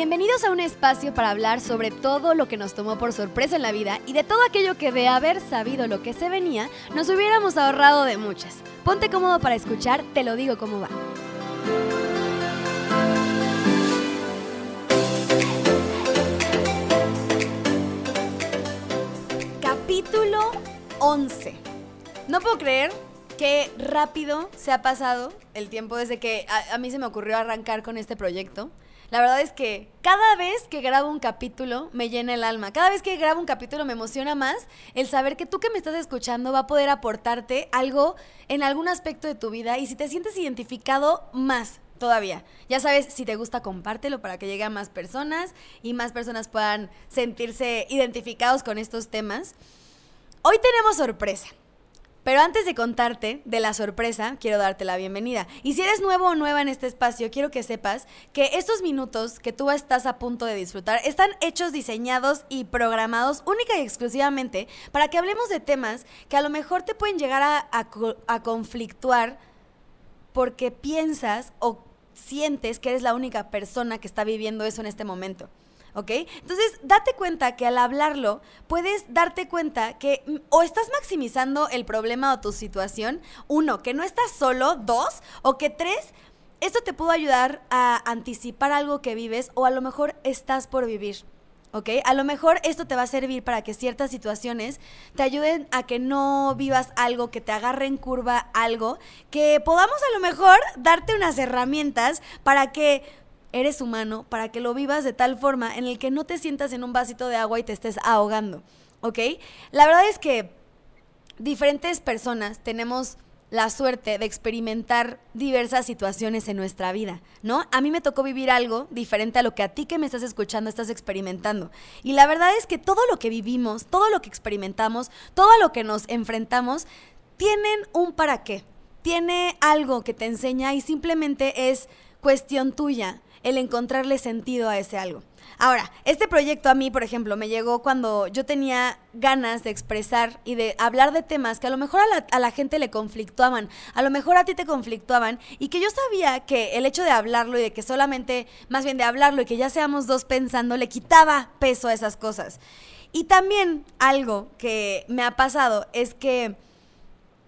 Bienvenidos a un espacio para hablar sobre todo lo que nos tomó por sorpresa en la vida y de todo aquello que de haber sabido lo que se venía, nos hubiéramos ahorrado de muchas. Ponte cómodo para escuchar, te lo digo cómo va. Capítulo 11. No puedo creer qué rápido se ha pasado el tiempo desde que a, a mí se me ocurrió arrancar con este proyecto. La verdad es que cada vez que grabo un capítulo me llena el alma. Cada vez que grabo un capítulo me emociona más el saber que tú que me estás escuchando va a poder aportarte algo en algún aspecto de tu vida y si te sientes identificado más todavía. Ya sabes, si te gusta, compártelo para que llegue a más personas y más personas puedan sentirse identificados con estos temas. Hoy tenemos sorpresa. Pero antes de contarte de la sorpresa, quiero darte la bienvenida. Y si eres nuevo o nueva en este espacio, quiero que sepas que estos minutos que tú estás a punto de disfrutar están hechos, diseñados y programados única y exclusivamente para que hablemos de temas que a lo mejor te pueden llegar a, a, conflictuar porque piensas o sientes que eres la única persona que está viviendo eso en este momento. ¿Ok? Entonces, date cuenta que al hablarlo, puedes darte cuenta que o estás maximizando el problema o tu situación, uno, que no estás solo, dos, o que tres, esto te pudo ayudar a anticipar algo que vives o a lo mejor estás por vivir. ¿ok? A lo mejor esto te va a servir para que ciertas situaciones te ayuden a que no vivas algo, que te agarre en curva algo, que podamos a lo mejor darte unas herramientas para que eres humano para que lo vivas de tal forma en el que no te sientas en un vasito de agua y te estés ahogando, ¿ok? La verdad es que diferentes personas tenemos la suerte de experimentar diversas situaciones en nuestra vida, ¿no? A mí me tocó vivir algo diferente a lo que a ti que me estás escuchando estás experimentando. Y la verdad es que todo lo que vivimos, todo lo que experimentamos, todo lo que nos enfrentamos, tienen un para qué. Tiene algo que te enseña y simplemente es cuestión tuya el encontrarle sentido a ese algo. Ahora, este proyecto a mí, por ejemplo, me llegó cuando yo tenía ganas de expresar y de hablar de temas que a lo mejor a la, gente le conflictuaban, a lo mejor a ti te conflictuaban, y que yo sabía que el hecho de hablarlo y de que solamente, más bien de hablarlo y que ya seamos dos pensando, le quitaba peso a esas cosas. Y también algo que me ha pasado es que,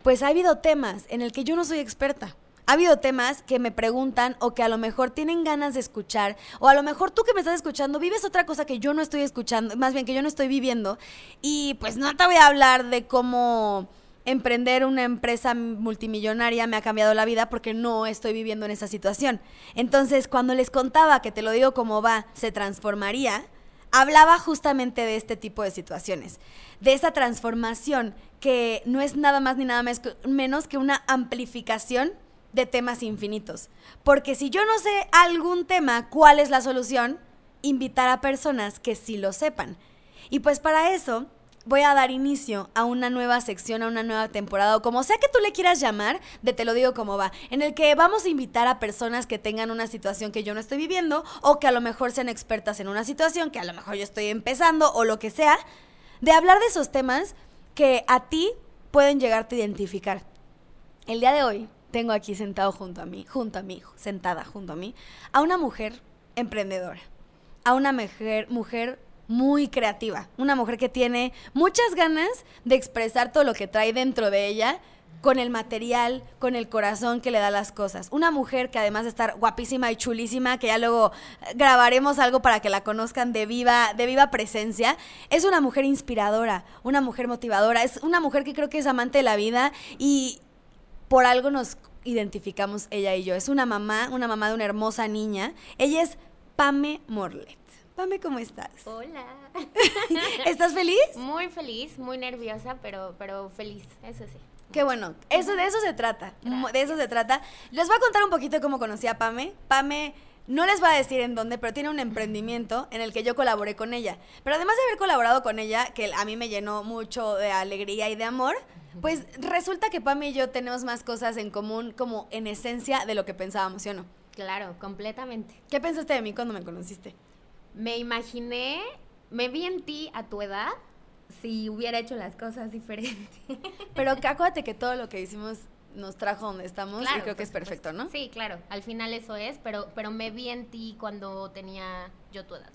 pues ha habido temas en el que yo no soy experta ha habido temas que me preguntan o que a lo mejor tienen ganas de escuchar, o a lo mejor tú que me estás escuchando vives otra cosa que yo no estoy escuchando, más bien que yo no estoy viviendo, y pues no te voy a hablar de cómo emprender una empresa multimillonaria me ha cambiado la vida porque no estoy viviendo en esa situación. Entonces, cuando les contaba que te lo digo como va, se transformaría, hablaba justamente de este tipo de situaciones, de esa transformación que no es nada más ni nada menos que una amplificación de temas infinitos. Porque si yo no sé algún tema, ¿cuál es la solución? Invitar a personas que sí lo sepan. Y pues para eso voy a dar inicio a una nueva sección, a una nueva temporada, o como sea que tú le quieras llamar, de te lo digo como va, en el que vamos a invitar a personas que tengan una situación que yo no estoy viviendo, o que a lo mejor sean expertas en una situación que a lo mejor yo estoy empezando, o lo que sea, de hablar de esos temas que a ti pueden llegarte a identificar. El día de hoy tengo aquí sentado junto a mí, junto a mí, sentada junto a mí, a una mujer emprendedora, a una mujer, mujer muy creativa, una mujer que tiene muchas ganas de expresar todo lo que trae dentro de ella con el material, con el corazón que le da las cosas. Una mujer que además de estar guapísima y chulísima, que ya luego grabaremos algo para que la conozcan de viva, de viva presencia, es una mujer inspiradora, una mujer motivadora, es una mujer que creo que es amante de la vida y por algo nos identificamos ella y yo. Es una mamá, una mamá de una hermosa niña. Ella es Pame Morlet. Pame, ¿cómo estás? Hola. ¿Estás feliz? Muy feliz, muy nerviosa, pero, pero feliz, eso sí. Qué bueno, eso, de eso se trata, Gracias. de eso se trata. Les voy a contar un poquito cómo conocí a Pame. Pame no les voy a decir en dónde, pero tiene un emprendimiento en el que yo colaboré con ella. Pero además de haber colaborado con ella, que a mí me llenó mucho de alegría y de amor, pues resulta que Pam y yo tenemos más cosas en común como en esencia de lo que pensábamos, ¿sí o no? Claro, completamente. ¿Qué pensaste de mí cuando me conociste? Me imaginé, me vi en ti a tu edad si hubiera hecho las cosas diferentes. Pero acuérdate que todo lo que hicimos nos trajo donde estamos y Claro, creo que es perfecto. ¿no? Sí, claro. Al final eso es, pero, pero me vi en ti cuando tenía yo tu edad.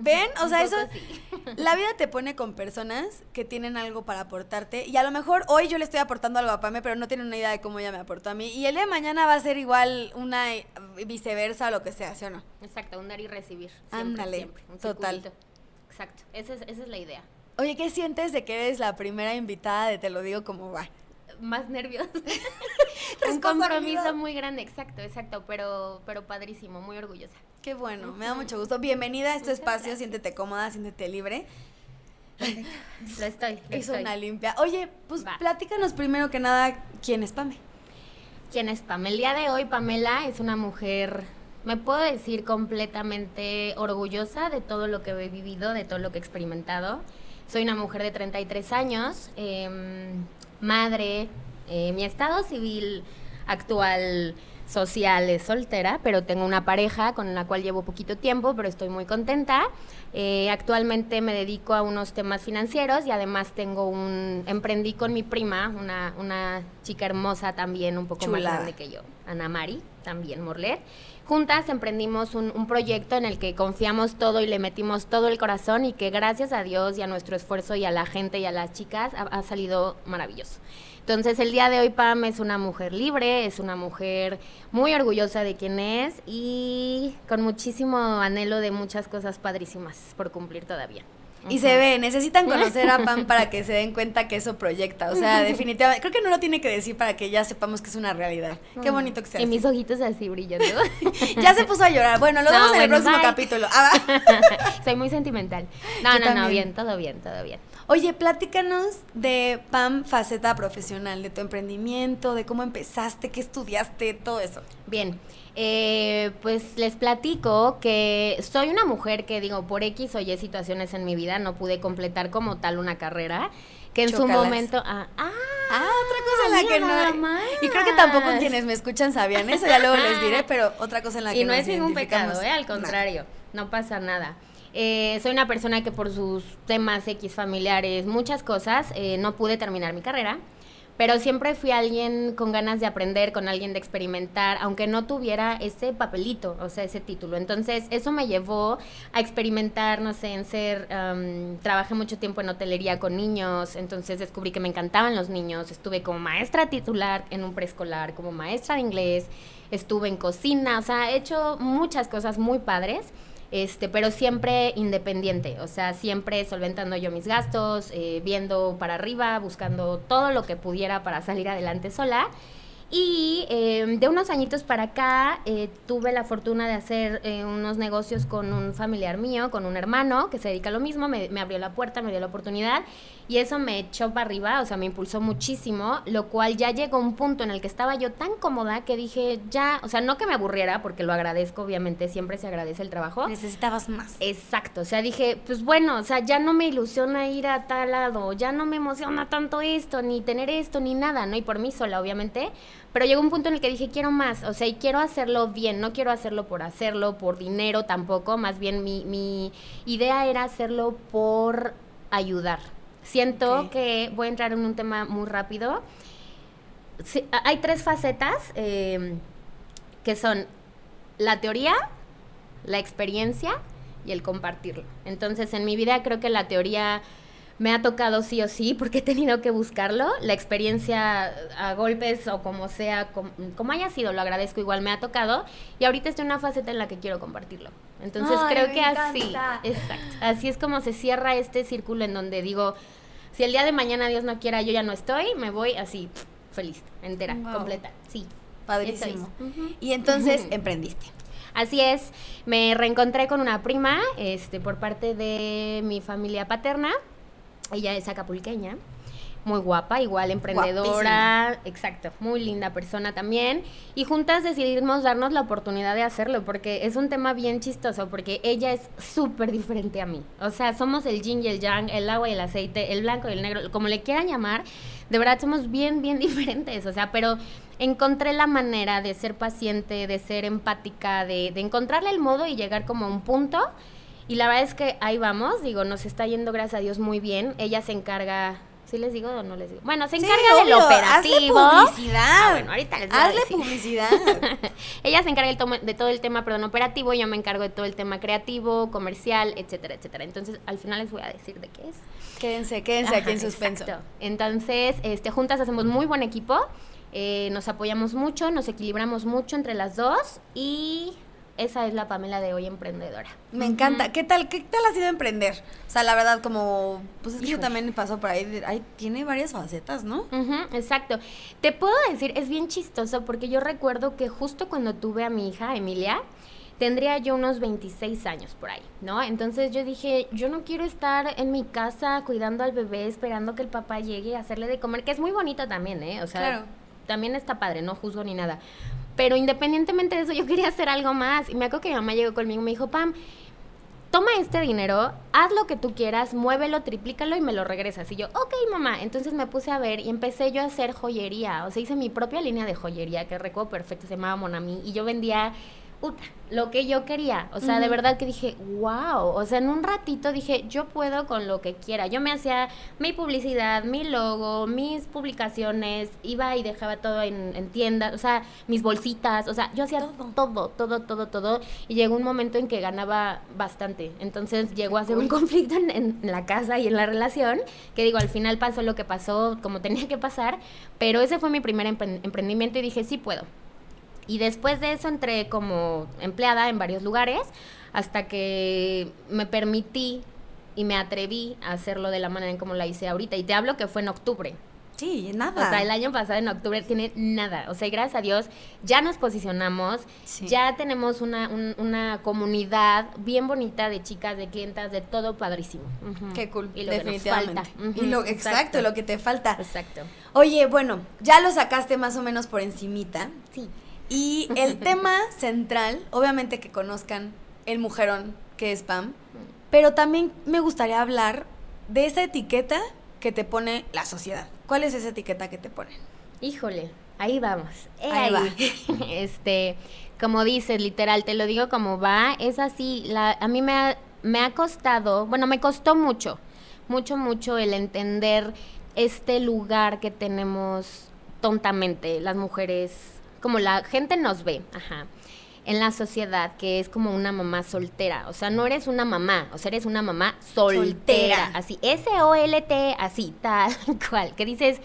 ¿Ven? O sea, eso, sí. la vida te pone con personas que tienen algo para aportarte y a lo mejor hoy yo le estoy aportando algo a Pame, pero no tienen una idea de cómo ella me aportó a mí y el día de mañana va a ser igual una eh, viceversa o lo que sea, ¿sí o no? Exacto, un dar y recibir. Siempre, Ándale, siempre. Un total. Exacto, esa es, esa es la idea. Oye, ¿qué sientes de que eres la primera invitada de Te lo digo como va? Más nervios. un compromiso muy grande, exacto, exacto, pero, pero padrísimo, muy orgullosa. Qué bueno, me da mucho gusto. Bienvenida a este Muchas espacio, gracias. siéntete cómoda, siéntete libre. Lo estoy. Lo estoy. una limpia. Oye, pues Va. platícanos primero que nada quién es Pame. ¿Quién es Pam? El día de hoy Pamela es una mujer, me puedo decir, completamente orgullosa de todo lo que he vivido, de todo lo que he experimentado. Soy una mujer de 33 años, em, madre, eh, mi estado civil actual social es soltera, pero tengo una pareja con la cual llevo poquito tiempo, pero estoy muy contenta. Eh, actualmente me dedico a unos temas financieros y además tengo un, emprendí con mi prima, una, una chica hermosa también, un poco más grande que yo, Ana Mari, también Morlet. Juntas emprendimos un, proyecto en el que confiamos todo y le metimos todo el corazón y que gracias a Dios y a nuestro esfuerzo y a la gente y a las chicas ha, ha salido maravilloso. Entonces el día de hoy Pam es una mujer libre, es una mujer muy orgullosa de quien es y con muchísimo anhelo de muchas cosas padrísimas por cumplir todavía. Y se ve, necesitan conocer a Pam para que se den cuenta que eso proyecta. O sea, definitivamente, creo que no lo tiene que decir para que ya sepamos que es una realidad. Qué bonito que sea. Y así. mis ojitos así brillando. Ya se puso a llorar. Bueno, lo No, vemos en el próximo bye. capítulo. Ah. Soy muy sentimental. No, Yo no, no, bien, todo bien, todo bien. Oye, platícanos de Pam faceta profesional, de tu emprendimiento, de cómo empezaste, qué estudiaste, todo eso. Bien, eh, pues les platico que soy una mujer que digo, por X o Y situaciones en mi vida no pude completar como tal una carrera, que en su momento... Ah, ah, Ah, otra cosa en la que no. más. Y creo que tampoco quienes me escuchan sabían eso, ya luego les diré, pero otra cosa en la que y no nos es ningún pecado, ¿eh? al contrario, no pasa nada. Eh, soy una persona que por sus temas X familiares, muchas cosas, eh, no pude terminar mi carrera, pero siempre fui alguien con ganas de aprender, con alguien de experimentar, aunque no tuviera ese papelito, o sea, ese título. Entonces, eso me llevó a experimentar, no sé, en ser, am, trabajé mucho tiempo en hotelería con niños, entonces descubrí que me encantaban los niños, estuve como maestra titular en un preescolar, como maestra de inglés, estuve en cocina, o sea, he hecho muchas cosas muy padres. Este, pero siempre independiente, o sea, siempre solventando yo mis gastos, eh, viendo para arriba, buscando todo lo que pudiera para salir adelante sola. Y eh, de unos añitos para acá eh, tuve la fortuna de hacer eh, unos negocios con un familiar mío, con un hermano que se dedica a lo mismo, me, me abrió la puerta, me dio la oportunidad y eso me echó para arriba, o sea, me impulsó muchísimo, lo cual ya llegó a un punto en el que estaba yo tan cómoda que dije, ya, o sea, no que me aburriera, porque lo agradezco, obviamente, siempre se agradece el trabajo. Necesitabas más. Exacto, o sea, dije, pues bueno, o sea, ya no me ilusiona ir a tal lado, ya no me emociona tanto esto, ni tener esto, ni nada, ¿no? Y por mí sola, obviamente, pero llegó un punto en el que dije, quiero más, o sea, y quiero hacerlo bien, no quiero hacerlo por hacerlo, por dinero tampoco, más bien mi, mi idea era hacerlo por ayudar. Siento que voy a entrar en un tema muy rápido. Sí, hay tres facetas eh, que son la teoría, la experiencia y el compartirlo. Entonces, en mi vida creo que la teoría me ha tocado sí o sí porque he tenido que buscarlo. La experiencia a golpes o como sea, com- como, haya sido, lo agradezco igual, me ha tocado. Y ahorita estoy en una faceta en la que quiero compartirlo. Entonces, Ay, creo que así, exacto, así es como se cierra este círculo en donde digo, si el día de mañana Dios no quiera, yo ya no estoy, me voy así, feliz, entera, Wow. completa, sí. Padrísimo. Y entonces emprendiste. Así es, me reencontré con una prima, este, por parte de mi familia paterna. Ella es acapulqueña, muy guapa, igual emprendedora, exacto, muy linda persona también. Y juntas decidimos darnos la oportunidad de hacerlo, porque es un tema bien chistoso, porque ella es súper diferente a mí. O sea, somos el yin y el yang, el agua y el aceite, el blanco y el negro, como le quieran llamar. De verdad somos bien, bien diferentes, o sea, pero encontré la manera de ser paciente, de ser empática, de, de encontrarle el modo y llegar como a un punto. Y la verdad es que ahí vamos, digo, nos está yendo gracias a Dios muy bien. Ella se encarga ¿Sí les digo o no les digo? Bueno, se encarga del operativo. Hazle publicidad. Ah, bueno, ahorita les voy a Hazle decir. publicidad. Ella se encarga de todo el tema, perdón, operativo, yo me encargo de todo el tema creativo, comercial, etcétera, etcétera. Entonces, al final les voy a decir de qué es. quédense, quédense aquí en suspenso. exacto. Entonces, este, juntas hacemos muy buen equipo, eh, nos apoyamos mucho, nos equilibramos mucho entre las dos y esa es la Pamela de hoy emprendedora. Me encanta. ¿Qué tal, qué tal ha sido emprender? O sea, la verdad, como, pues es que yo también paso por ahí, de- ay, tiene varias facetas, ¿no? Exacto. Te puedo decir, es bien chistoso porque yo recuerdo que justo cuando tuve a mi hija, Emilia, tendría yo unos 26 años por ahí, ¿no? Entonces yo dije, yo no quiero estar en mi casa cuidando al bebé, esperando que el papá llegue a hacerle de comer, que es muy bonito también, ¿eh? O sea, Claro. también está padre, no juzgo ni nada. Pero independientemente de eso, yo quería hacer algo más. Y me acuerdo que mi mamá llegó conmigo y me dijo, Pam, toma este dinero, haz lo que tú quieras, muévelo, triplícalo y me lo regresas. Y yo, ok, mamá. Entonces me puse a ver y empecé yo a hacer joyería. O sea, hice mi propia línea de joyería, que recuerdo perfecto, se llamaba Monami. Y yo vendía puta, lo que yo quería. O sea, de verdad que dije, wow. O sea, en un ratito dije, yo puedo con lo que quiera. Yo me hacía mi publicidad, mi logo, mis publicaciones, iba y dejaba todo en, en tiendas, o sea, mis bolsitas, o sea, yo hacía Todo. todo, todo, todo, todo. Y llegó un momento en que ganaba bastante. Entonces llegó a ser un conflicto en, en la casa y en la relación, que digo, al final pasó lo que pasó, como tenía que pasar, pero ese fue mi primer empre- emprendimiento y dije, sí puedo. Y después de eso entré como empleada en varios lugares hasta que me permití y me atreví a hacerlo de la manera en como la hice ahorita. Y te hablo que fue en octubre. Sí, O nada. sea, el año pasado en octubre tiene nada. O sea, y gracias a Dios ya nos posicionamos, Sí. ya tenemos una, un- una comunidad bien bonita de chicas, de clientas, de todo padrísimo. Qué cool, Y lo que nos definitivamente. falta. Y lo, exacto, lo que te falta. Exacto. Oye, bueno, ya lo sacaste más o menos por encimita. Sí. Y el tema central, obviamente que conozcan el mujerón que es Pam, pero también me gustaría hablar de esa etiqueta que te pone la sociedad. ¿Cuál es esa etiqueta que te ponen? Híjole, ahí vamos. Ahí va. este, como dices, literal, te lo digo como va, es así. La, a mí me ha, me ha costado, bueno, me costó mucho, mucho, mucho el entender este lugar que tenemos tontamente las mujeres, como la gente nos ve, ajá. En la sociedad, que es como una mamá soltera. O sea, no eres una mamá, o sea, eres una mamá soltera. Soltera. Así, S-O-L-T, así, tal cual. Que dices,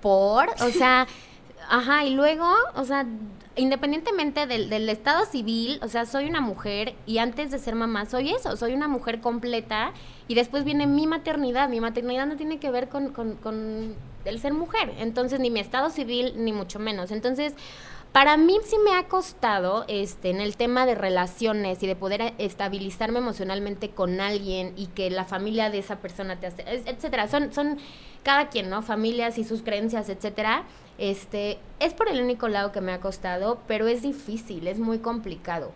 por, o sea, ajá, y luego, o sea, independientemente del, del estado civil, o sea, soy una mujer y antes de ser mamá soy eso, soy una mujer completa y después viene mi maternidad, mi maternidad no tiene que ver con, con, con el ser mujer, entonces ni mi estado civil ni mucho menos, entonces... Para mí sí me ha costado este en el tema de relaciones y de poder eh, estabilizarme emocionalmente con alguien y que la familia de esa persona te hace, etcétera. Son son cada quien, ¿no? Familias y sus creencias, etcétera. Este, es por el único lado que me ha costado, pero es difícil, es muy complicado.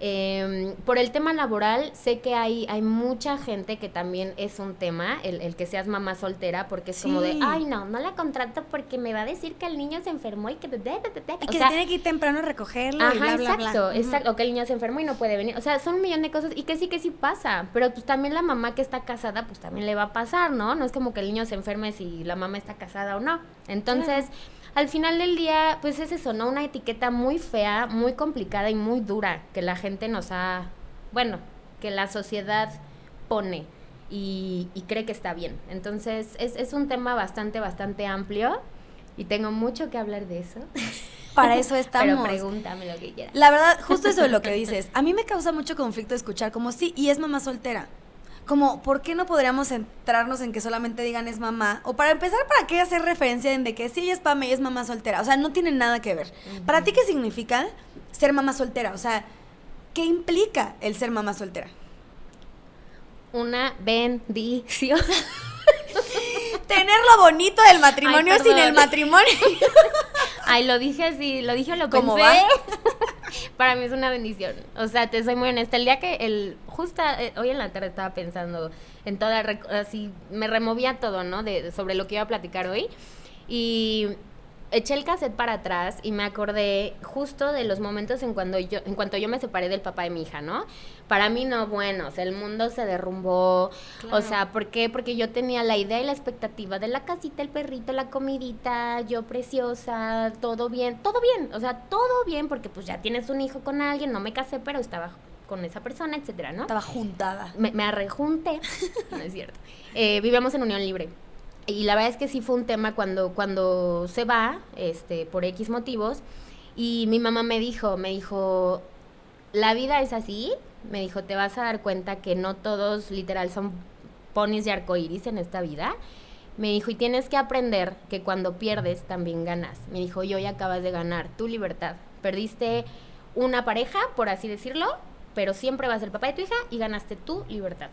Eh, por el tema laboral, sé que hay, hay mucha gente que también es un tema, el, el que seas mamá soltera, porque es como de, Sí. ay, no, no la contrato porque me va a decir que el niño se enfermó y que... Y o que sea, se tiene que ir temprano a recogerlo. y Ajá, bla, bla, bla. exacto, Ujú. exacto. O que el niño se enfermó y no puede venir. O sea, son un millón de cosas y que sí, que sí pasa. Pero pues también la mamá que está casada, pues también le va a pasar, ¿no? No es como que el niño se enferme si la mamá está casada o no. Entonces, al final del día, pues es eso, ¿no? Una etiqueta muy fea, muy complicada y muy dura que la gente nos ha, bueno, que la sociedad pone y, y cree que está bien. Entonces, es, es un tema bastante, bastante amplio y tengo mucho que hablar de eso. Para eso Pero estamos. pregúntame lo que quieras. La verdad, justo eso de lo que dices. A mí me causa mucho conflicto escuchar como sí, y es mamá soltera. Como, ¿por qué no podríamos centrarnos en que solamente digan es mamá? O para empezar, ¿para qué hacer referencia en de que sí, ella es Pame y es mamá soltera? O sea, no tiene nada que ver. ¿Para ti qué significa ser mamá soltera? O sea, ¿qué implica el ser mamá soltera? Una bendición. Tener lo bonito del matrimonio Ay, sin el matrimonio. Ay, lo dije así, lo dije, lo ¿Cómo pensé. Para mí es una bendición. O sea, te soy muy honesta. El día que el justo eh, hoy en la tarde estaba pensando en toda así me removía todo, ¿no? De- sobre lo que iba a platicar hoy y eché el cassette para atrás y me acordé justo de los momentos en cuando yo, en cuanto yo me separé del papá de mi hija, ¿no? Para mí no, bueno, o sea, el mundo se derrumbó. O sea, ¿por qué? Porque yo tenía la idea y la expectativa de la casita, el perrito, la comidita, yo preciosa, todo bien, todo bien, o sea, todo bien, porque pues ya tienes un hijo con alguien, no me casé, pero estaba con esa persona, etcétera, ¿no? Estaba juntada. Me, me arrejunté, no es cierto. Eh, vivíamos en unión libre y la verdad es que sí fue un tema cuando, cuando se va, este, por X motivos, y mi mamá me dijo, me dijo, la vida es así, me dijo, te vas a dar cuenta que no todos literal son ponis de arcoiris en esta vida. Me dijo, y tienes que aprender que cuando pierdes también ganas. Me dijo, y hoy acabas de ganar tu libertad. Perdiste una pareja, por así decirlo, pero siempre vas el papá de tu hija y ganaste tu libertad.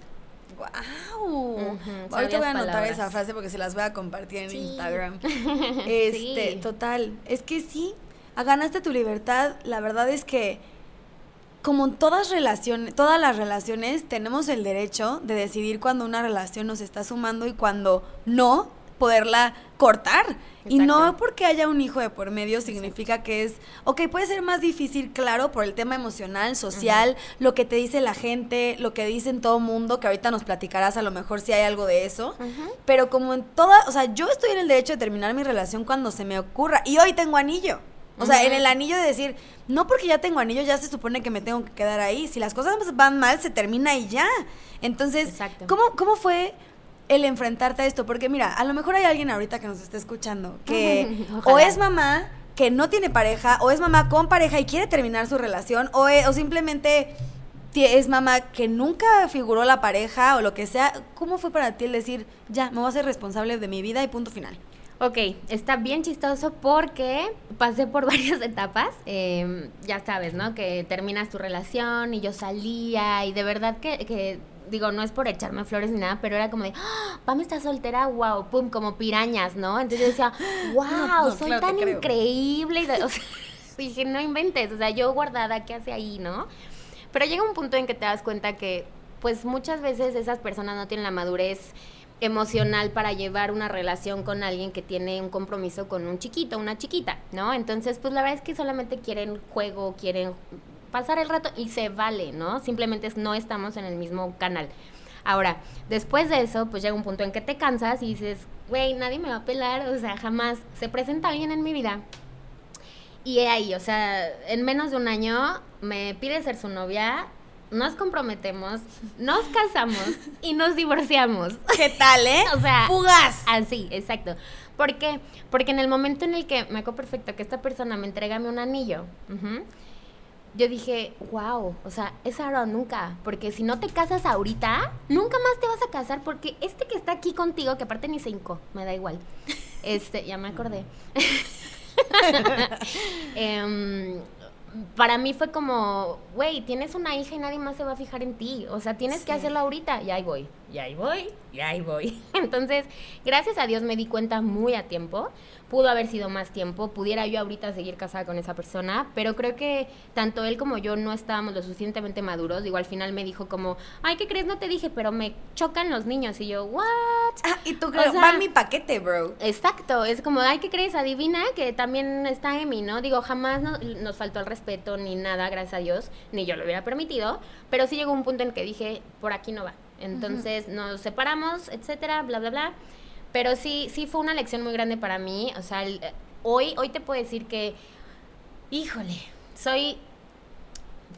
¡Wow! Ahorita voy a anotar esa frase porque se las voy a compartir en Instagram. Este, total. Es que sí, ganaste tu libertad. La verdad es que, como en todas relaciones, todas las relaciones, tenemos el derecho de decidir cuando una relación nos está sumando y cuando no, poderla cortar. Y no porque haya un hijo de por medio significa que es, ok, puede ser más difícil, claro, por el tema emocional, social, lo que te dice la gente, lo que dicen todo mundo, que ahorita nos platicarás a lo mejor si hay algo de eso, pero como en toda, o sea, yo estoy en el derecho de terminar mi relación cuando se me ocurra y hoy tengo anillo. O sea, en el anillo de decir, no porque ya tengo anillo, ya se supone que me tengo que quedar ahí. Si las cosas van mal, se termina y ya. Entonces, ¿cómo, ¿cómo fue el enfrentarte a esto, porque mira, a lo mejor hay alguien ahorita que nos está escuchando que o es mamá que no tiene pareja, o es mamá con pareja y quiere terminar su relación, o, e, o simplemente es mamá que nunca figuró la pareja o lo que sea. ¿Cómo fue para ti el decir, ya, me voy a ser responsable de mi vida y punto final? Ok, está bien chistoso porque pasé por varias etapas. Em, ya sabes, ¿no? Que terminas tu relación y yo salía y de verdad que, que digo, no es por echarme flores ni nada, pero era como de, ¡Ah! Pam está soltera, wow, pum, como pirañas, ¿no? Entonces yo decía, wow, soy tan increíble. Y o sea, dije, no inventes, o sea, yo guardada, ¿qué hace ahí, no? Pero llega un punto en que te das cuenta que, pues muchas veces esas personas no tienen la madurez emocional para llevar una relación con alguien que tiene un compromiso con un chiquito, una chiquita, ¿no? Entonces, pues la verdad es que solamente quieren juego, quieren pasar el rato y se vale, ¿no? Simplemente no estamos en el mismo canal. Ahora, después de eso, pues llega un punto en que te cansas y dices, güey, nadie me va a pelar, o sea, jamás se presenta alguien en mi vida. Y ahí, o sea, en menos de un año me pide ser su novia, nos comprometemos, nos casamos y nos divorciamos. ¿Qué tal, eh? o sea, fugaz. Así, exacto. ¿Por qué? Porque en el momento en el que me acuerdo perfecto que esta persona me entrega un anillo, yo dije, wow, o sea, es ahora nunca, porque si no te casas ahorita, nunca más te vas a casar, porque este que está aquí contigo, que aparte ni cinco, me da igual, este, ya me acordé. Em, para mí fue como, güey, tienes una hija y nadie más se va a fijar en ti. O sea, tienes que hacerlo ahorita. Y ahí voy, y ahí voy, y ahí voy. Entonces, gracias a Dios me di cuenta muy a tiempo pudo haber sido más tiempo, pudiera yo ahorita seguir casada con esa persona, pero creo que tanto él como yo no estábamos lo suficientemente maduros. Digo, al final me dijo como, ay, ¿qué crees? No te dije, pero me chocan los niños. Y yo, ¿what? Ah, y tú crees, va mi paquete, bro. Exacto, es como, ay, ¿qué crees? Adivina que también está en mí, ¿no? Digo, jamás nos faltó el respeto ni nada, gracias a Dios, ni yo lo hubiera permitido, pero sí llegó un punto en que dije, por aquí no va. Entonces nos separamos, etcétera, bla, bla, bla. Pero sí, sí fue una lección muy grande para mí. O sea, hoy, hoy te puedo decir que, híjole, soy,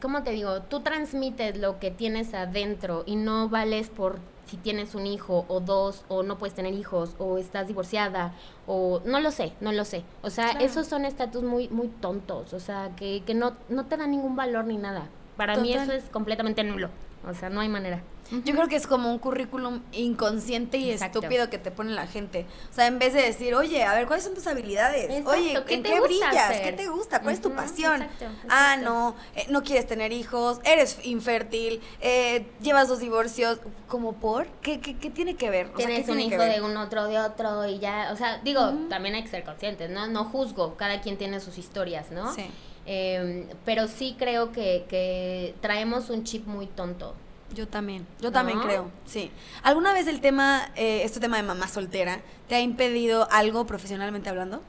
¿cómo te digo? Tú transmites lo que tienes adentro y no vales por si tienes un hijo o dos o no puedes tener hijos o estás divorciada o no lo sé, no lo sé. O sea, esos son estatus muy muy tontos, o sea, que, que no, no te dan ningún valor ni nada. Para mí eso es completamente nulo. O sea, no hay manera. Yo creo que es como un currículum inconsciente y estúpido que te pone la gente. O sea, en vez de decir, oye, a ver, ¿cuáles son tus habilidades? oye, ¿en qué brillas? ¿Qué te gusta? ¿Cuál es tu pasión? Ah, no, eh, no quieres tener hijos, eres infértil, eh, llevas dos divorcios. ¿Como por? ¿Qué, qué, qué tiene que ver? Tienes un hijo de un otro, de otro y ya, o sea, digo, también hay que ser conscientes, ¿no? No juzgo, cada quien tiene sus historias, ¿no? Sí. Em, pero sí creo que, que traemos un chip muy tonto. Yo también, yo también creo, sí. ¿Alguna vez el tema, eh, este tema de mamá soltera, te ha impedido algo profesionalmente hablando?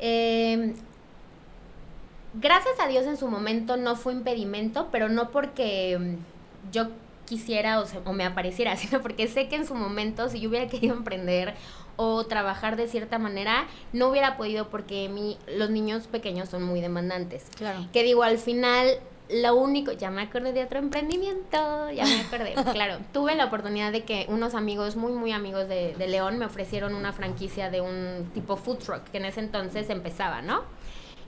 Eh, gracias a Dios en su momento no fue impedimento, pero no porque mm, yo quisiera o, se- o me apareciera, sino porque sé que en su momento si yo hubiera querido emprender o trabajar de cierta manera, no hubiera podido porque mi, los niños pequeños son muy demandantes. Claro. Que digo, al final, lo único, ya me acordé de otro emprendimiento, ya me acordé. claro, tuve la oportunidad de que unos amigos, muy, muy amigos de, de León, me ofrecieron una franquicia de un tipo food truck, que en ese entonces empezaba, ¿no?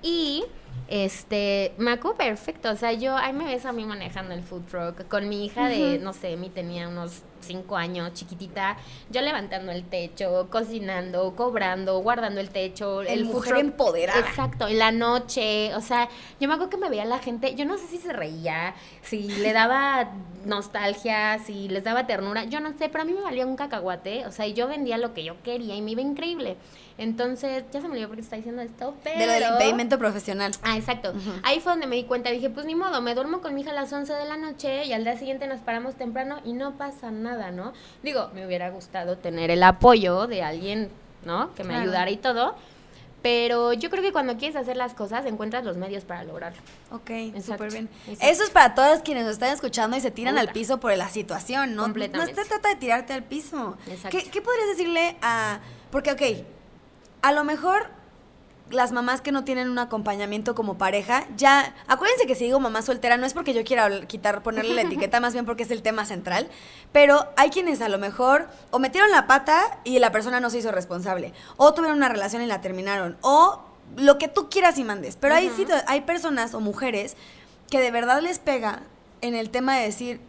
Y este, me acuerdo perfecto, o sea, yo ahí me ves a mí manejando el food truck con mi hija de, no sé, mi tenía unos cinco años, chiquitita, yo levantando el techo, cocinando, cobrando, guardando el techo, El el food mujer truck- empoderada. Exacto, en la noche, o sea, yo me acuerdo que me veía la gente, yo no sé si se reía, si le daba nostalgia, si les daba ternura, yo no sé, pero a mí me valía un cacahuate, o sea, y yo vendía lo que yo quería y me iba increíble. Entonces, ya se me olvidó por qué está diciendo esto, pero... De lo del impedimento profesional. Ah, exacto. Ahí fue donde me di cuenta. Dije, pues ni modo, me duermo con mi hija a las 11 de la noche y al día siguiente nos paramos temprano y no pasa nada, ¿no? Digo, me hubiera gustado tener el apoyo de alguien, ¿no? Que me Claro. ayudara y todo. Pero yo creo que cuando quieres hacer las cosas, encuentras los medios para lograrlo. Ok, súper bien. exacto. Eso es para todos quienes nos están escuchando y se tiran al piso por la situación, ¿no? Completamente. No se trata de tirarte al piso. Exacto. ¿Qué, qué podrías decirle a...? Porque, ok, a lo mejor las mamás que no tienen un acompañamiento como pareja, ya... Acuérdense que si digo mamá soltera no es porque yo quiera quitar, ponerle la etiqueta, más bien porque es el tema central, pero hay quienes a lo mejor o metieron la pata y la persona no se hizo responsable, o tuvieron una relación y la terminaron, o lo que tú quieras y mandes. Pero Ujú. situ- hay personas o mujeres que de verdad les pega en el tema de decir,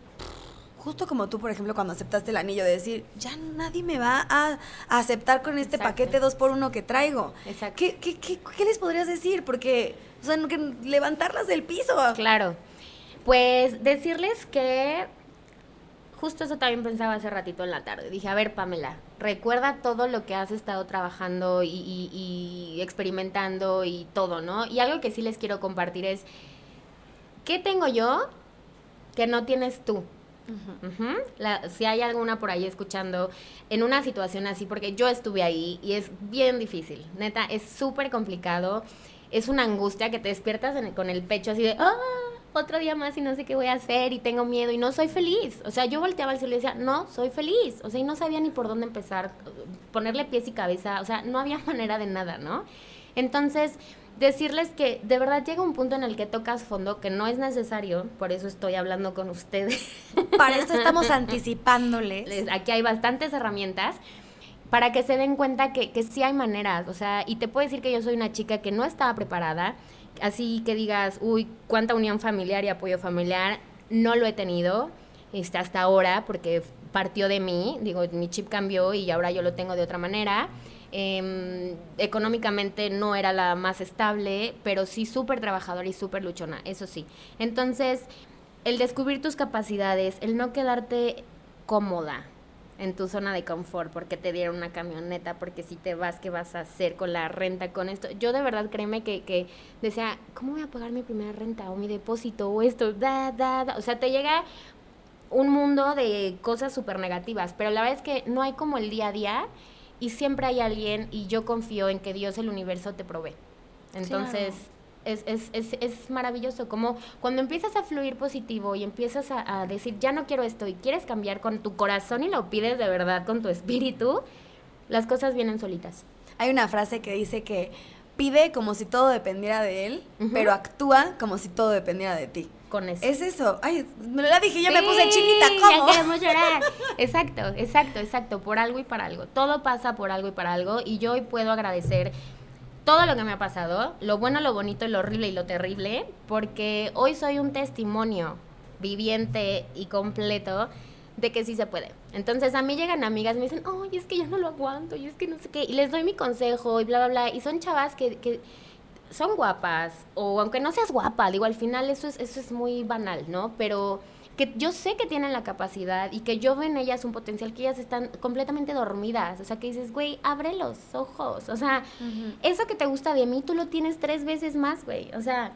justo como tú, por ejemplo, cuando aceptaste el anillo, de decir, ya nadie me va a, aceptar con este Exacto. paquete dos por uno que traigo. Exacto. ¿Qué, qué, qué, qué les podrías decir? Porque, o sea, que levantarlas del piso. Claro. Pues decirles que justo eso también pensaba hace ratito en la tarde. Dije, a ver, Pamela, recuerda todo lo que has estado trabajando y, y- y experimentando y todo, ¿no? Y algo que sí les quiero compartir es, ¿qué tengo yo que no tienes tú? Si hay alguna por ahí escuchando en una situación así, porque yo estuve ahí y es bien difícil, neta, es súper complicado, es una angustia que te despiertas con el pecho así de, ah, otro día más y no sé qué voy a hacer y tengo miedo y no soy feliz. O sea, yo volteaba al cielo decía, no, soy feliz. O sea, y no sabía ni por dónde empezar, ponerle pies y cabeza, o sea, no había manera de nada, ¿no? Entonces, decirles que de verdad llega un punto en el que tocas fondo, que no es necesario, por eso estoy hablando con ustedes. Para esto estamos anticipándoles. Les- Aquí hay bastantes herramientas para que se den cuenta que, que sí hay maneras. O sea, y te puedo decir que yo soy una chica que no estaba preparada, así que digas, uy, cuánta unión familiar y apoyo familiar, no lo he tenido este, hasta ahora porque partió de mí, digo, mi chip cambió y ahora yo lo tengo de otra manera. Em, económicamente no era la más estable, pero sí súper trabajadora y súper luchona, eso sí. Entonces, el descubrir tus capacidades, el no quedarte cómoda en tu zona de confort porque te dieron una camioneta, porque si te vas, ¿qué vas a hacer con la renta, con esto? Yo de verdad créeme que, decía, ¿cómo voy a pagar mi primera renta o mi depósito o esto? Da, da, da. O sea, te llega un mundo de cosas súper negativas, pero la verdad es que no hay como el día a día y siempre hay alguien y yo confío en que Dios, el universo, te provee. Entonces, es, es, es, es maravilloso, como cuando empiezas a fluir positivo y empiezas a, a decir, ya no quiero esto y quieres cambiar con tu corazón y lo pides de verdad con tu espíritu, las cosas vienen solitas. Hay una frase que dice que pide como si todo dependiera de él, pero actúa como si todo dependiera de ti. Con eso. Es eso. Ay, me la dije, yo me puse chinita, ¿cómo? Ya queremos llorar. Exacto, exacto, exacto. Por algo y para algo. Todo pasa por algo y para algo. Y yo hoy puedo agradecer todo lo que me ha pasado, lo bueno, lo bonito, lo horrible y lo terrible, porque hoy soy un testimonio viviente y completo de que sí se puede. Entonces a mí llegan amigas me dicen, oye, es que ya no lo aguanto, y es que no sé qué, y les doy mi consejo y bla, bla, bla, y son chavas que, que son guapas, o aunque no seas guapa, digo, al final eso es, eso es muy banal, ¿no? Pero que yo sé que tienen la capacidad y que yo veo en ellas un potencial que ellas están completamente dormidas, o sea, que dices, güey, abre los ojos, o sea, eso que te gusta de mí, tú lo tienes tres veces más, güey, o sea,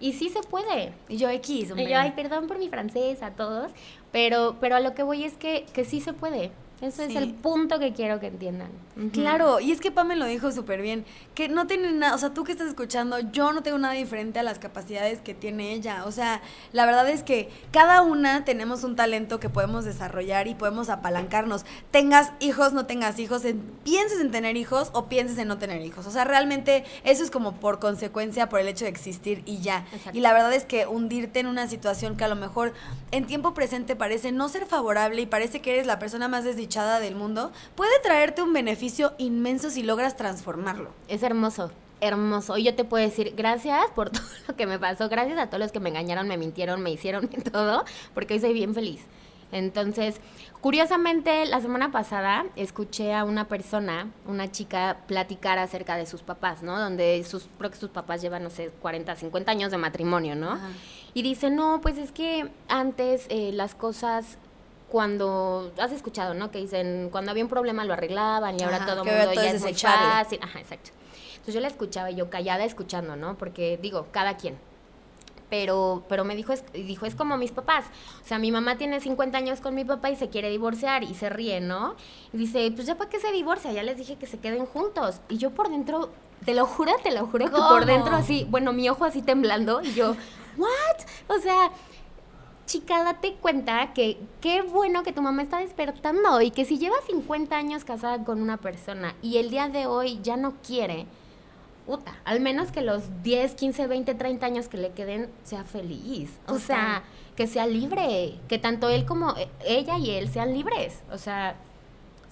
y sí se puede. Y yo X, Y hombre. yo, ay, perdón por mi francés a todos, pero, pero a lo que voy es que, que sí se puede. Eso es Sí. el punto que quiero que entiendan. Claro, y es que Pam me lo dijo súper bien, que no tiene nada, o sea, tú que estás escuchando, yo no tengo nada diferente a las capacidades que tiene ella, o sea, la verdad es que cada una tenemos un talento que podemos desarrollar y podemos apalancarnos, tengas hijos, no tengas hijos, en- pienses en tener hijos o pienses en no tener hijos, o sea, realmente eso es como por consecuencia, por el hecho de existir y ya, Exacto. y la verdad es que hundirte en una situación que a lo mejor en tiempo presente parece no ser favorable y parece que eres la persona más desdichada del mundo, puede traerte un beneficio inmenso si logras transformarlo. Es hermoso, hermoso. Y yo te puedo decir gracias por todo lo que me pasó, gracias a todos los que me engañaron, me mintieron, me hicieron todo, porque hoy soy bien feliz. Entonces, curiosamente, la semana pasada escuché a una persona, una chica, platicar acerca de sus papás, ¿no? Donde sus, creo que sus papás llevan, no sé, 40, 50 años de matrimonio, ¿no? Ajá. Y dice, no, pues es que antes eh, las cosas cuando has escuchado, ¿no? Que dicen, cuando había un problema lo arreglaban y ahora Ajá, todo el mundo ya es muy fácil. Ajá, exacto. Entonces yo la escuchaba y yo callada escuchando, ¿no? Porque digo, cada quien. Pero, pero me dijo, es, dijo, es como mis papás. O sea, mi mamá tiene 50 años con mi papá y se quiere divorciar y se ríe, ¿no? Y dice, pues ya para qué se divorcia, ya les dije que se queden juntos. Y yo por dentro, te lo juro, te lo juro, que por dentro así, bueno, mi ojo así temblando y yo, ¿what? O sea, chica, date cuenta que qué bueno que tu mamá está despertando y que si lleva 50 años casada con una persona y el día de hoy ya no quiere, puta, al menos que los 10, 15, 20, 30 años que le queden sea feliz. O sea, que sea libre, que tanto él como eh, ella y él sean libres. O sea,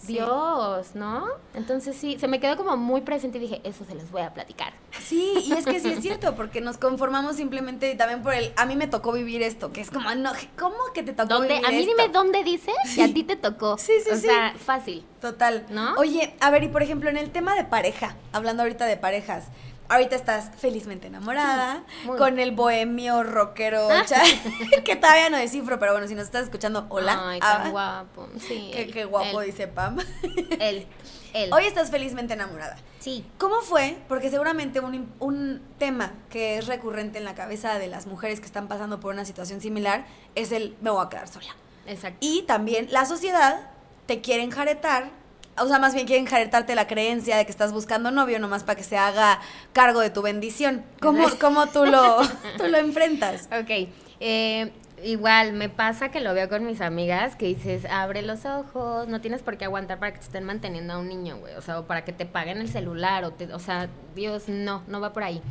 Sí. Dios, ¿no? Entonces sí, se me quedó como muy presente y dije, eso se los voy a platicar. Sí, y es que sí es cierto, porque nos conformamos simplemente también por el, a mí me tocó vivir esto, que es como, no, ¿cómo que te tocó ¿Dónde? vivir A mí esto? dime dónde dice y a ti te tocó. Sí, sí, o sí. sea, fácil. Total. ¿No? Oye, a ver, y por ejemplo, en el tema de pareja, hablando ahorita de parejas, ahorita estás felizmente enamorada, Sí, con el bohemio rockero, cha- que todavía no descifro, pero bueno, si nos estás escuchando, hola. Ay, Ah, tan guapo. Sí. Qué, él, qué guapo, él, dice Pam. Él. Él. Hoy estás felizmente enamorada. Sí. ¿Cómo fue? Porque seguramente un, un tema que es recurrente en la cabeza de las mujeres que están pasando por una situación similar es el me voy a quedar sola. Exacto. Y también la sociedad te quiere enjaretar, o sea, más bien quiere enjaretarte la creencia de que estás buscando novio nomás para que se haga cargo de tu bendición. ¿Cómo, cómo tú, lo, tú lo enfrentas? Ok. eh, igual, me pasa que lo veo con mis amigas que dices, abre los ojos, no tienes por qué aguantar para que te estén manteniendo a un niño, güey. O sea, o para que te paguen el celular, o, te, o sea, Dios, no, no va por ahí.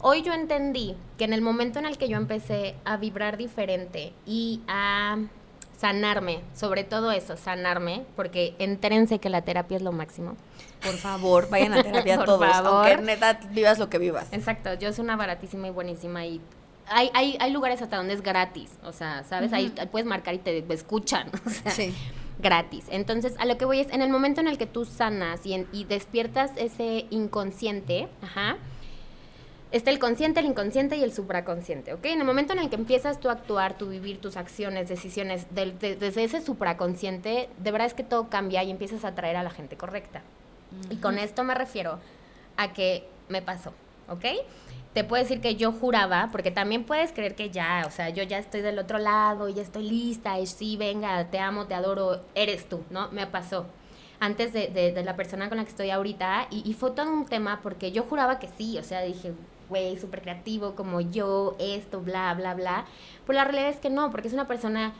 Hoy yo entendí que en el momento en el que yo empecé a vibrar diferente y a sanarme, sobre todo eso, sanarme, porque entérense que la terapia es lo máximo. Por favor, vayan a terapia Por todos, favor. aunque neta vivas lo que vivas. Exacto, yo soy una baratísima y buenísima y hay, hay, hay lugares hasta donde es gratis, o sea, ¿sabes? ahí, ahí puedes marcar y te escuchan, o sea, Sí. gratis. Entonces, a lo que voy es, en el momento en el que tú sanas y, en- y despiertas ese inconsciente, ajá, está el consciente, el inconsciente y el supraconsciente, ¿ok? En el momento en el que empiezas tú a actuar, tú vivir tus acciones, decisiones de- desde ese supraconsciente, de verdad es que todo cambia y empiezas a atraer a la gente correcta. Y con esto me refiero a que me pasó, ¿ok? Te puedo decir que yo juraba, porque también puedes creer que ya, o sea, yo ya estoy del otro lado, ya estoy lista, y sí, venga, te amo, te adoro, eres tú, ¿no? Me pasó. Antes de, de- de la persona con la que estoy ahorita, y, y fue todo un tema porque yo juraba que sí, o sea, dije, güey, súper creativo como yo, esto, bla, bla, bla. Pero la realidad es que no, porque es una persona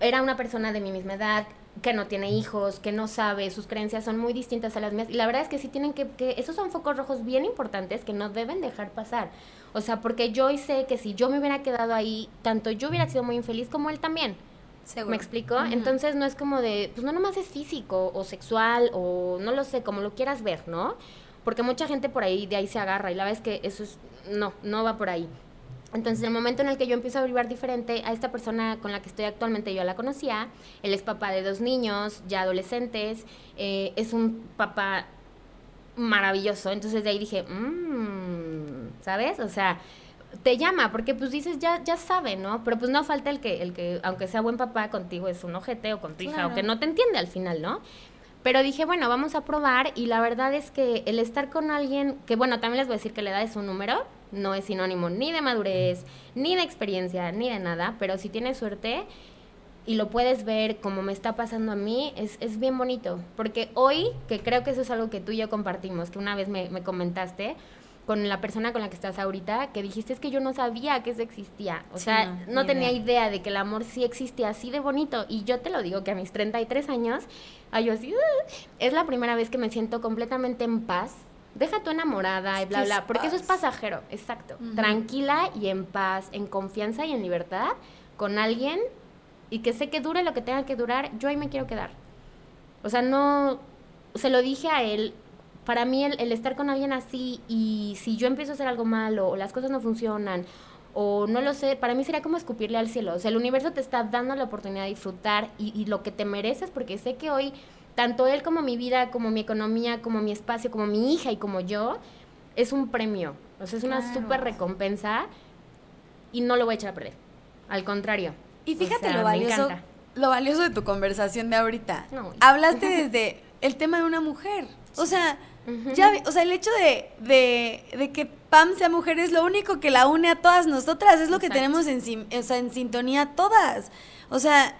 era una persona de mi misma edad, que no tiene hijos, que no sabe, sus creencias son muy distintas a las mías. Y la verdad es que sí tienen que, que esos son focos rojos bien importantes que no deben dejar pasar. O sea, porque yo sé que si yo me hubiera quedado ahí, tanto yo hubiera sido muy infeliz como él también. Seguro. ¿Me explico? Ujú. Entonces no es como de, pues no nomás es físico o sexual o no lo sé, como lo quieras ver, ¿no? Porque mucha gente por ahí de ahí se agarra y la verdad es que eso es, no, no va por ahí. Entonces, el momento en el que yo empiezo a vibrar diferente, a esta persona con la que estoy actualmente yo la conocía, él es papá de dos niños, ya adolescentes, eh, es un papá maravilloso. Entonces de ahí dije, mmm, ¿sabes? O sea, te llama, porque pues dices, ya, ya sabe, ¿no? Pero pues no falta el que, el que, aunque sea buen papá, contigo es un ojete o con tu hija, Claro. o que no te entiende al final, ¿no? Pero dije, bueno, vamos a probar y la verdad es que el estar con alguien, que bueno, también les voy a decir que la edad es un número, no es sinónimo ni de madurez, ni de experiencia, ni de nada, pero si tienes suerte, y lo puedes ver como me está pasando a mí, es, es, bien bonito. Porque hoy, que creo que eso es algo que tú y yo compartimos, que una vez me, me comentaste, con la persona con la que estás ahorita, que dijiste es que yo no sabía que eso existía. O sea, no, tenía idea. de que el amor sí existía así de bonito. Y yo te lo digo que a mis 33 años, ay, yo así, es la primera vez que me siento completamente en paz. Deja tu enamorada y bla, bla, porque eso es pasajero, exacto. Tranquila y en paz, en confianza y en libertad con alguien y que sé que dure lo que tenga que durar, yo ahí me quiero quedar. O sea, no, se lo dije a él, para mí el, estar con alguien así y si yo empiezo a hacer algo malo o las cosas no funcionan o no lo sé, para mí sería como escupirle al cielo. O sea, el universo te está dando la oportunidad de disfrutar y, lo que te mereces porque sé que hoy, tanto él como mi vida, como mi economía, como mi espacio, como mi hija y como yo, es un premio. O sea, es una súper recompensa y no lo voy a echar a perder. Al contrario. Y fíjate lo valioso, lo valioso de tu conversación de ahorita. Hablaste desde el tema de una mujer. O sea, ya, o sea, el hecho de, de, que Pam sea mujer es lo único que la une a todas nosotras, es lo que tenemos en, o sea, en sintonía todas. O sea,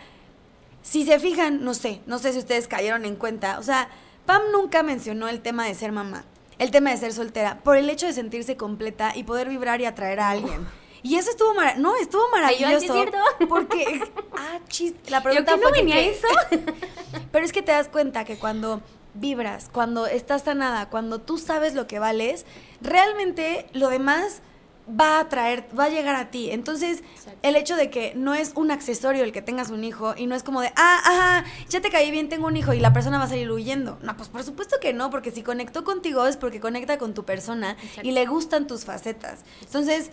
si se fijan, no sé, no sé si ustedes cayeron en cuenta, o sea, Pam nunca mencionó el tema de ser mamá, el tema de ser soltera, por el hecho de sentirse completa y poder vibrar y atraer a alguien. Y eso estuvo no, estuvo maravilloso. ¿Es cierto? Porque ah, chis, la pregunta ¿Yo no venía eso. pero es que te das cuenta que cuando vibras, cuando estás sanada, cuando tú sabes lo que vales, realmente lo demás va a traer, va a llegar a ti. Entonces, el hecho de que no es un accesorio el que tengas un hijo y no es como de, ah, ajá, ya te caí bien, tengo un hijo y la persona va a salir huyendo. No, pues por supuesto que no, porque si conectó contigo es porque conecta con tu persona y le gustan tus facetas. Entonces,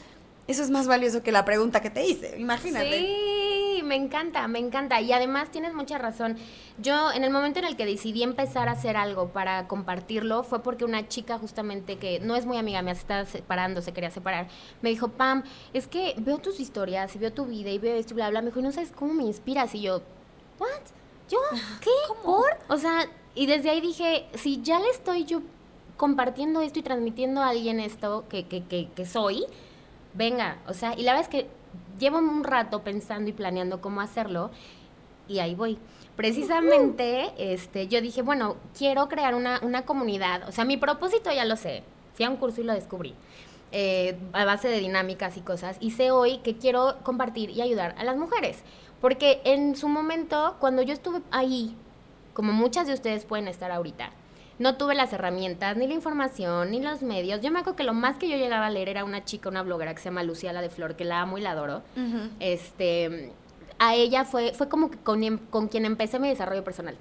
eso es más valioso que la pregunta que te hice, imagínate. Sí, me encanta, me encanta. Y además tienes mucha razón. Yo en el momento en el que decidí empezar a hacer algo para compartirlo fue porque una chica justamente que no es muy amiga, me estaba separando, se quería separar, me dijo, Pam, es que veo tus historias y veo tu vida y veo esto y bla, bla. Me dijo, no sabes cómo me inspiras. Y yo, ¿what? ¿Yo? ¿Qué? ¿Por? O sea, y desde ahí dije, si ya le estoy yo compartiendo esto y transmitiendo a alguien esto que, que, que, que soy, venga, o sea, y la verdad es que llevo un rato pensando y planeando cómo hacerlo y ahí voy. Precisamente, este, yo dije, bueno, quiero crear una, una comunidad, o sea, mi propósito ya lo sé, fui a un curso y lo descubrí. Eh, a base de dinámicas y cosas, y sé hoy que quiero compartir y ayudar a las mujeres. Porque en su momento, cuando yo estuve ahí, como muchas de ustedes pueden estar ahorita, no tuve las herramientas, ni la información, ni los medios. Yo me acuerdo que lo más que yo llegaba a leer era una chica, una bloguera que se llama Lucía La de Flor, que la amo y la adoro. Este, a ella fue, fue como que con, con quien empecé mi desarrollo personal.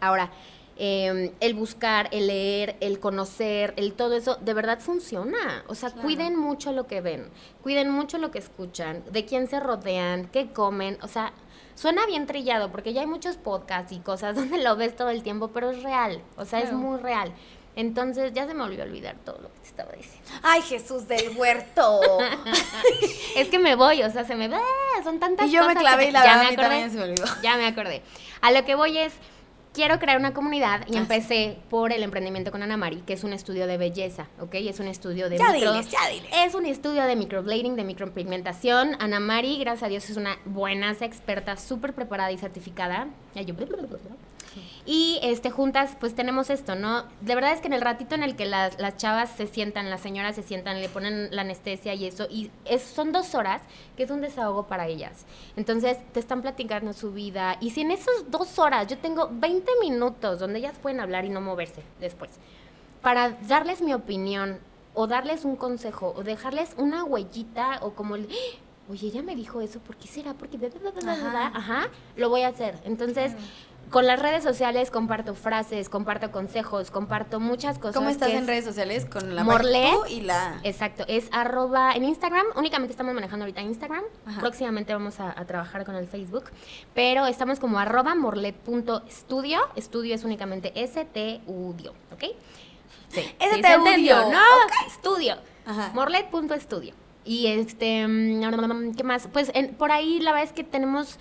Ahora, em, el buscar, el leer, el conocer, el todo eso, de verdad funciona. O sea, cuiden mucho lo que ven, cuiden mucho lo que escuchan, de quién se rodean, qué comen. O sea, Suena bien trillado porque ya hay muchos podcasts y cosas donde lo ves todo el tiempo, pero es real, o sea, es muy real. Entonces ya se me olvidó olvidar todo lo que te estaba diciendo. Ay, Jesús del huerto. es que me voy, o sea, se me va, son tantas cosas. Y yo me clavé y la ya me acordé. se me olvidó. Ya me acordé. A lo que voy es, quiero crear una comunidad y empecé por el emprendimiento con Ana Mari, que es un estudio de belleza, ¿ok? Es un estudio de ya diles, ya diles. Es un estudio de microblading, de micropigmentación. Ana Mari, gracias a Dios, es una buena experta, súper preparada y certificada. yo... Y este, juntas, pues tenemos esto, ¿no? De verdad es que en el ratito en el que las, las chavas se sientan, las señoras se sientan, le ponen la anestesia y eso, y es, son dos horas que es un desahogo para ellas. Entonces, te están platicando su vida. Y si en esas dos horas yo tengo 20 minutos donde ellas pueden hablar y no moverse después, para darles mi opinión o darles un consejo o dejarles una huellita o como el oye, ella me dijo eso, ¿por qué será? Porque, ajá, ajá lo voy a hacer. Entonces, con las redes sociales comparto frases, comparto consejos, comparto muchas cosas. ¿Cómo estás en redes sociales? Con la Morlet y la... Exacto, es arroba en Instagram, únicamente estamos manejando ahorita Instagram, próximamente vamos a, trabajar con el Facebook, pero estamos como arroba morlet.studio, estudio es únicamente S-T-U-dio, ¿ok? Sí. S-T-U-dio, no, estudio, morlet.studio. Y este, mm, ¿qué más? Pues por ahí la verdad es que tenemos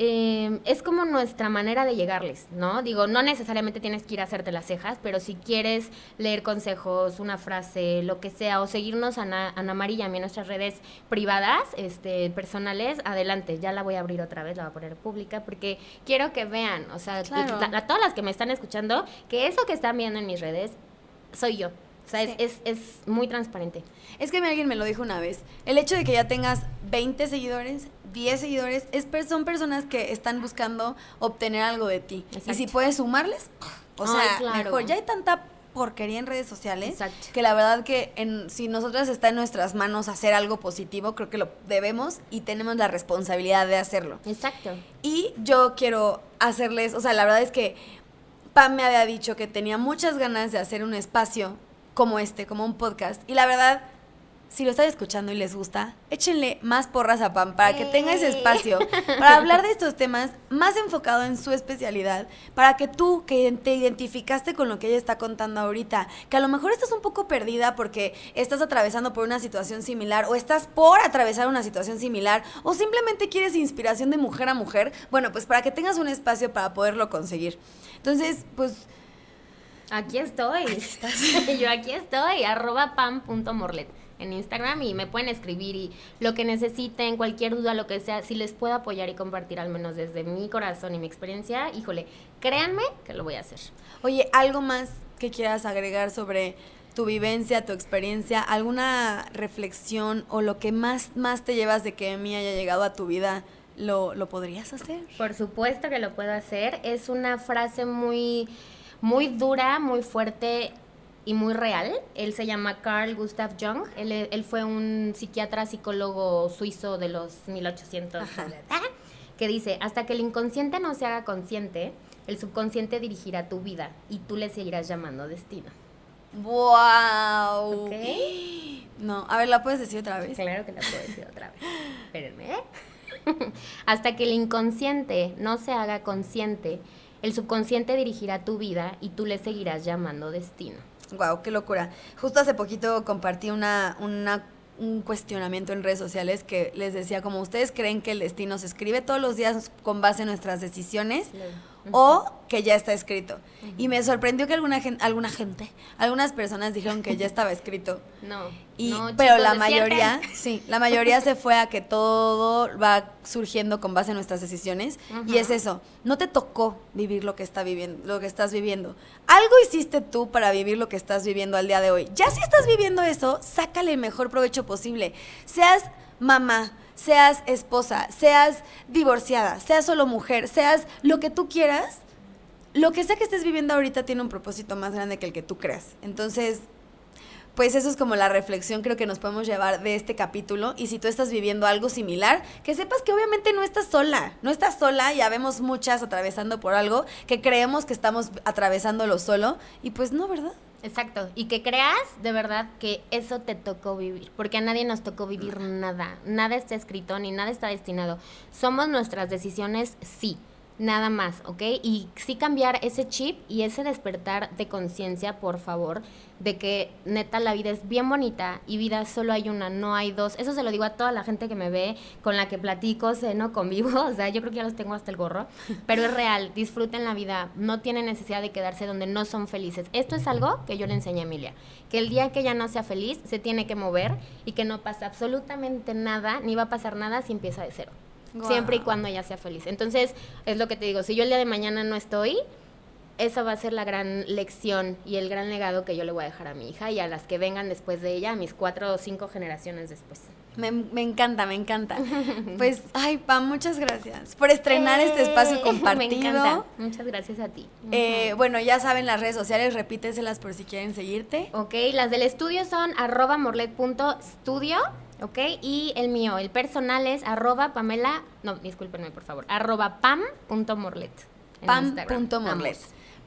eh, es como nuestra manera de llegarles, ¿no? Digo, no necesariamente tienes que ir a hacerte las cejas, pero si quieres leer consejos, una frase, lo que sea, o seguirnos a Ana, Ana Mari y a mí en nuestras redes privadas, este, personales, adelante, ya la voy a abrir otra vez, la voy a poner pública, porque quiero que vean, o sea, Claro. a todas las que me están escuchando, que eso que están viendo en mis redes, soy yo. O sea, es- Sí. es, es muy transparente. Es que alguien me lo dijo una vez. El hecho de que ya tengas 20 seguidores, 10 seguidores, es, son personas que están buscando obtener algo de ti. Y si puedes sumarles, o Ay, sea, claro. mejor. Ya hay tanta porquería en redes sociales Exacto. que la verdad que en, si nosotras está en nuestras manos hacer algo positivo, creo que lo debemos y tenemos la responsabilidad de hacerlo. Exacto. Y yo quiero hacerles, o sea, la verdad es que Pam me había dicho que tenía muchas ganas de hacer un espacio como este, como un podcast. Y la verdad, si lo están escuchando y les gusta, échenle más porras a Pam para que tenga ese espacio, para hablar de estos temas más enfocado en su especialidad, para que tú que te identificaste con lo que ella está contando ahorita, que a lo mejor estás un poco perdida porque estás atravesando por una situación similar o estás por atravesar una situación similar o simplemente quieres inspiración de mujer a mujer, bueno, pues para que tengas un espacio para poderlo conseguir. Entonces, pues Aquí estoy. Yo aquí estoy, arroba pam.morlet en Instagram y me pueden escribir y lo que necesiten, cualquier duda, lo que sea, si les puedo apoyar y compartir al menos desde mi corazón y mi experiencia, híjole, créanme que lo voy a hacer. Oye, ¿algo más que quieras agregar sobre tu vivencia, tu experiencia? ¿Alguna reflexión o lo que más, más te llevas de que Emi haya llegado a tu vida? ¿Lo, lo podrías hacer? Por supuesto que lo puedo hacer. Es una frase muy, muy dura, muy fuerte y muy real. Él se llama Carl Gustav Jung. Él, él fue un psiquiatra, psicólogo suizo de los 1800. Ajá. Que dice, hasta que el inconsciente no se haga consciente, el subconsciente dirigirá tu vida y tú le seguirás llamando destino. ¡Wow! No, a ver, ¿la puedes decir otra vez? Claro que la puedo decir otra vez. Espérenme. ¿eh? Hasta que el inconsciente no se haga consciente, el subconsciente dirigirá tu vida y tú le seguirás llamando destino. Wow, qué locura. Justo hace poquito compartí una, una- un cuestionamiento en redes sociales que les decía como ustedes creen que el destino se escribe todos los días con base en nuestras decisiones o que ya está escrito. Y me sorprendió que alguna gente, alguna gente, algunas personas dijeron que ya estaba escrito. No. Y, no, pero chicos, la mayoría, sí, la mayoría se fue a que todo va surgiendo con base en nuestras decisiones. Y es eso, no te tocó vivir lo que está viviendo, lo que estás viviendo. Algo hiciste tú para vivir lo que estás viviendo al día de hoy. Ya si estás viviendo eso, sácale el mejor provecho posible. Seas mamá, seas esposa, seas divorciada, seas solo mujer, seas lo que tú quieras, lo que sea que estés viviendo ahorita tiene un propósito más grande que el que tú creas. Entonces, pues eso es como la reflexión creo que nos podemos llevar de este capítulo. Y si tú estás viviendo algo similar, que sepas que obviamente no estás sola. No estás sola, ya vemos muchas atravesando por algo que creemos que estamos atravesándolo solo. Y pues no, ¿verdad? Exacto. Y que creas de verdad que eso te tocó vivir. Porque a nadie nos tocó vivir nada. Nada está escrito ni nada está destinado. Somos nuestras decisiones, sí. Nada más, ¿ok? Y sí cambiar ese chip y ese despertar de conciencia, por favor, de que neta la vida es bien bonita y vida solo hay una, no hay dos. Eso se lo digo a toda la gente que me ve, con la que platico, ceno, convivo. O sea, yo creo que ya los tengo hasta el gorro. Pero es real, disfruten la vida. No tienen necesidad de quedarse donde no son felices. Esto es algo que yo le enseñé a Emilia. Que el día que ella no sea feliz, se tiene que mover y que no pasa absolutamente nada, ni va a pasar nada si empieza de cero. Siempre y cuando ella sea feliz. Entonces, es lo que te digo, si yo el día de mañana no estoy, esa va a ser la gran lección y el gran legado que yo le voy a dejar a mi hija y a las que vengan después de ella, a mis cuatro o cinco generaciones después. Me, me encanta, me encanta. Pues, ay, Pam, muchas gracias por estrenar este espacio Eh, compartido. Me encanta. Muchas gracias a ti. Eh, bueno, ya saben las redes sociales, repíteselas por si quieren seguirte. Ok, las del estudio son arroba morlet.studio, ok, y el mío, el personal es arroba pamela, no, discúlpenme por favor, arroba pam.morlet. Pam.morlet.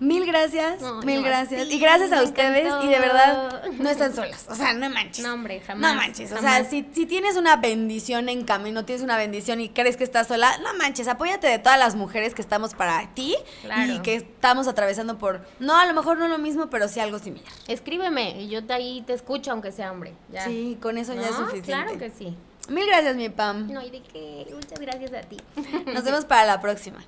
Mil gracias, No, mil gracias. ti, Y gracias a ustedes. encantó. Y de verdad, no están solas. O sea, no manches. No, hombre, jamás. No manches. O sea, si, si tienes una bendición en camino, tienes una bendición y crees que estás sola, no manches. Apóyate de todas las mujeres que estamos para ti Claro. y que estamos atravesando por, no, a lo mejor no lo mismo, pero sí algo similar. Escríbeme y yo te ahí te escucho aunque sea hombre. Ya. Sí, con eso ya es suficiente. Claro que sí. Mil gracias, mi Pam. No, ¿y de qué? Muchas gracias a ti. Nos vemos para la próxima.